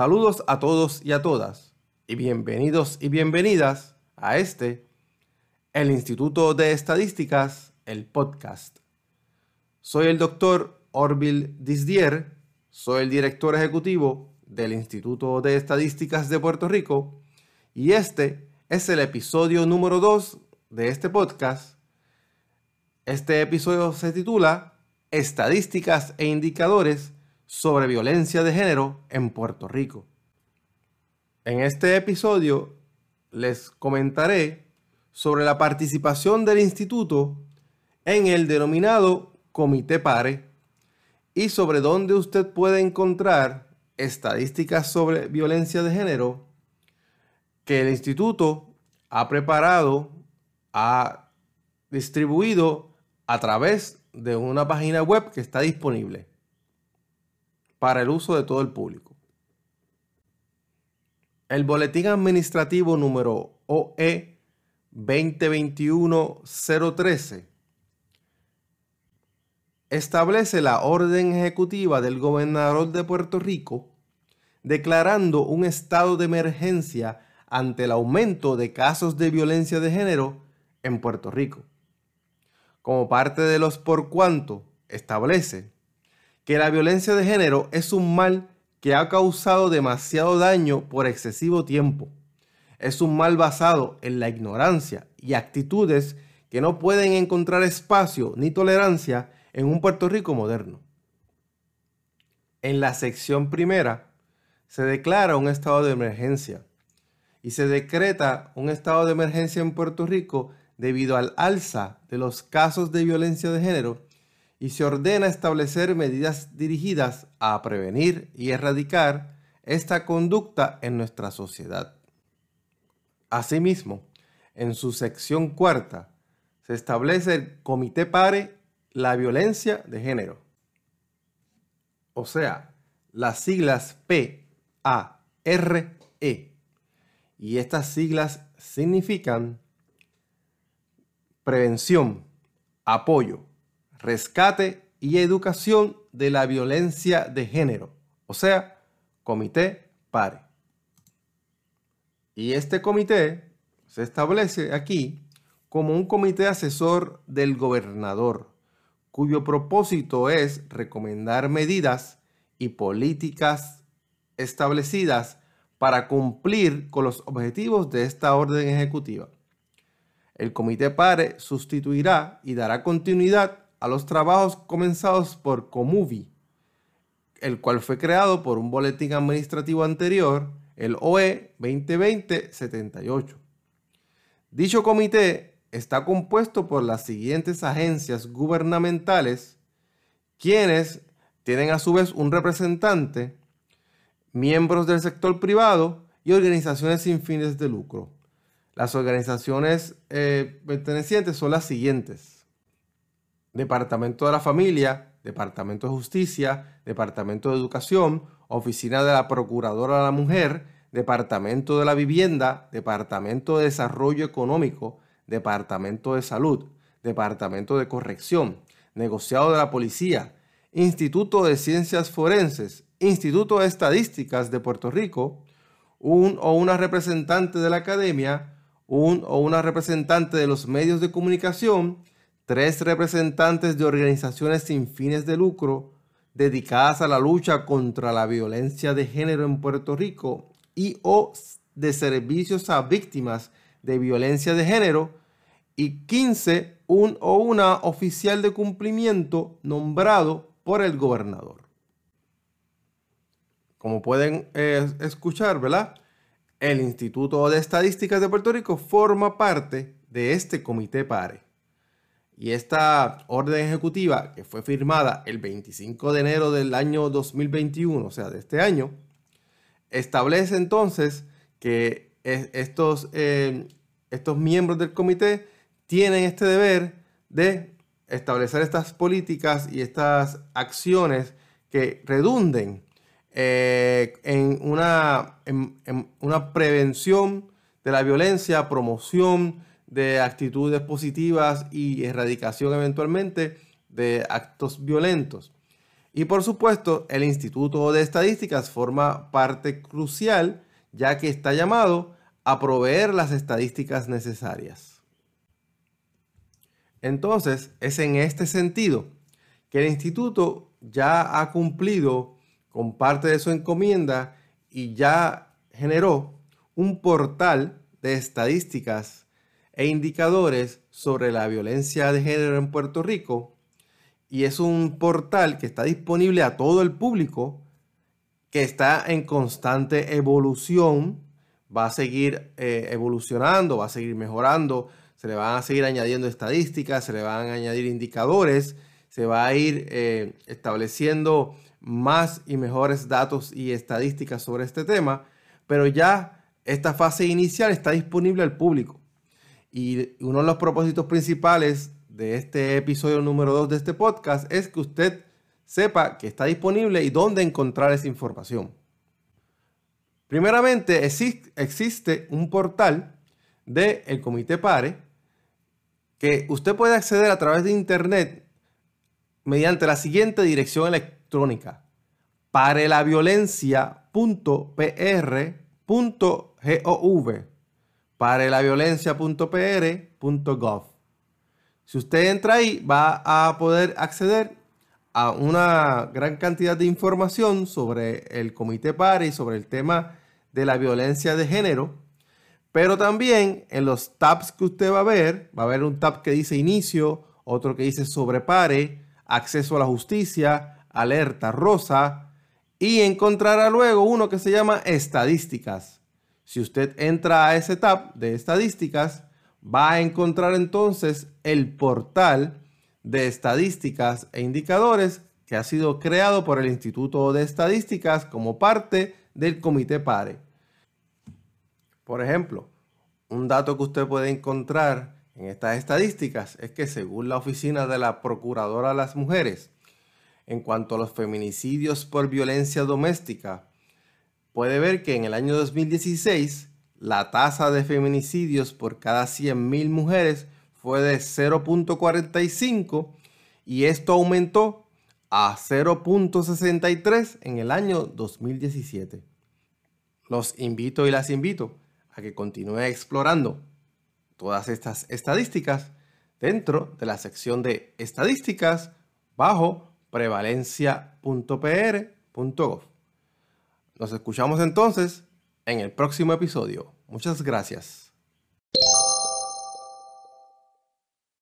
Saludos a todos y a todas y bienvenidos y bienvenidas a este, el Instituto de Estadísticas, el podcast. Soy el doctor Orville Disdier, soy el director ejecutivo del Instituto de Estadísticas de Puerto Rico y este es el episodio número 2 de este podcast. Este episodio se titula Estadísticas e Indicadores sobre violencia de género en Puerto Rico. En este episodio les comentaré sobre la participación del instituto en el denominado Comité PARE y sobre dónde usted puede encontrar estadísticas sobre violencia de género que el instituto ha preparado, ha distribuido a través de una página web que está disponible para el uso de todo el público. El Boletín Administrativo número OE 2021-013 establece la orden ejecutiva del gobernador de Puerto Rico declarando un estado de emergencia ante el aumento de casos de violencia de género en Puerto Rico. Como parte de los por cuanto establece que la violencia de género es un mal que ha causado demasiado daño por excesivo tiempo. Es un mal basado en la ignorancia y actitudes que no pueden encontrar espacio ni tolerancia en un Puerto Rico moderno. En la sección primera se declara un estado de emergencia y se decreta un estado de emergencia en Puerto Rico debido al alza de los casos de violencia de género y se ordena establecer medidas dirigidas a prevenir y erradicar esta conducta en nuestra sociedad. Asimismo, en su sección cuarta, se establece el Comité Pare la Violencia de Género. O sea, las siglas P, A, R, E. Y estas siglas significan prevención, apoyo, rescate y educación de la violencia de género, o sea, comité PARE. Y este comité se establece aquí como un comité asesor del gobernador, cuyo propósito es recomendar medidas y políticas establecidas para cumplir con los objetivos de esta orden ejecutiva. El comité PARE sustituirá y dará continuidad a los trabajos comenzados por Comuvi, el cual fue creado por un boletín administrativo anterior, el OE 2020-78. Dicho comité está compuesto por las siguientes agencias gubernamentales, quienes tienen a su vez un representante, miembros del sector privado y organizaciones sin fines de lucro. Las organizaciones eh, pertenecientes son las siguientes. Departamento de la Familia, Departamento de Justicia, Departamento de Educación, Oficina de la Procuradora de la Mujer, Departamento de la Vivienda, Departamento de Desarrollo Económico, Departamento de Salud, Departamento de Corrección, Negociado de la Policía, Instituto de Ciencias Forenses, Instituto de Estadísticas de Puerto Rico, un o una representante de la academia, un o una representante de los medios de comunicación, tres representantes de organizaciones sin fines de lucro dedicadas a la lucha contra la violencia de género en Puerto Rico y o de servicios a víctimas de violencia de género y 15 un o una oficial de cumplimiento nombrado por el gobernador. Como pueden eh, escuchar, ¿verdad? El Instituto de Estadísticas de Puerto Rico forma parte de este comité PARE. Y esta orden ejecutiva, que fue firmada el 25 de enero del año 2021, o sea, de este año, establece entonces que estos, eh, estos miembros del comité tienen este deber de establecer estas políticas y estas acciones que redunden eh, en, una, en una prevención de la violencia, promoción, de actitudes positivas y erradicación eventualmente de actos violentos. Y por supuesto, el Instituto de Estadísticas forma parte crucial ya que está llamado a proveer las estadísticas necesarias. Entonces, es en este sentido que el instituto ya ha cumplido con parte de su encomienda y ya generó un portal de estadísticas e indicadores sobre la violencia de género en Puerto Rico. Y es un portal que está disponible a todo el público, que está en constante evolución, va a seguir eh, evolucionando, va a seguir mejorando, se le van a seguir añadiendo estadísticas, se le van a añadir indicadores, se va a ir eh, estableciendo más y mejores datos y estadísticas sobre este tema, pero ya esta fase inicial está disponible al público. Y uno de los propósitos principales de este episodio número 2 de este podcast es que usted sepa que está disponible y dónde encontrar esa información. Primeramente, existe un portal del el Comité PARE que usted puede acceder a través de internet mediante la siguiente dirección electrónica: parelaviolencia.pr.gov parelaviolencia.pr.gov Si usted entra ahí, va a poder acceder a una gran cantidad de información sobre el Comité PARE y sobre el tema de la violencia de género. Pero también en los tabs que usted va a ver, va a haber un tab que dice inicio, otro que dice sobre pare, acceso a la justicia, alerta rosa y encontrará luego uno que se llama estadísticas. Si usted entra a ese tab de estadísticas, va a encontrar entonces el portal de estadísticas e indicadores que ha sido creado por el Instituto de Estadísticas como parte del Comité PARE. Por ejemplo, un dato que usted puede encontrar en estas estadísticas es que según la Oficina de la Procuradora de las Mujeres, en cuanto a los feminicidios por violencia doméstica, puede ver que en el año 2016 la tasa de feminicidios por cada 100.000 mujeres fue de 0.45 y esto aumentó a 0.63 en el año 2017. Los invito y las invito a que continúe explorando todas estas estadísticas dentro de la sección de estadísticas bajo prevalencia.pr.gov. Nos escuchamos entonces en el próximo episodio. Muchas gracias.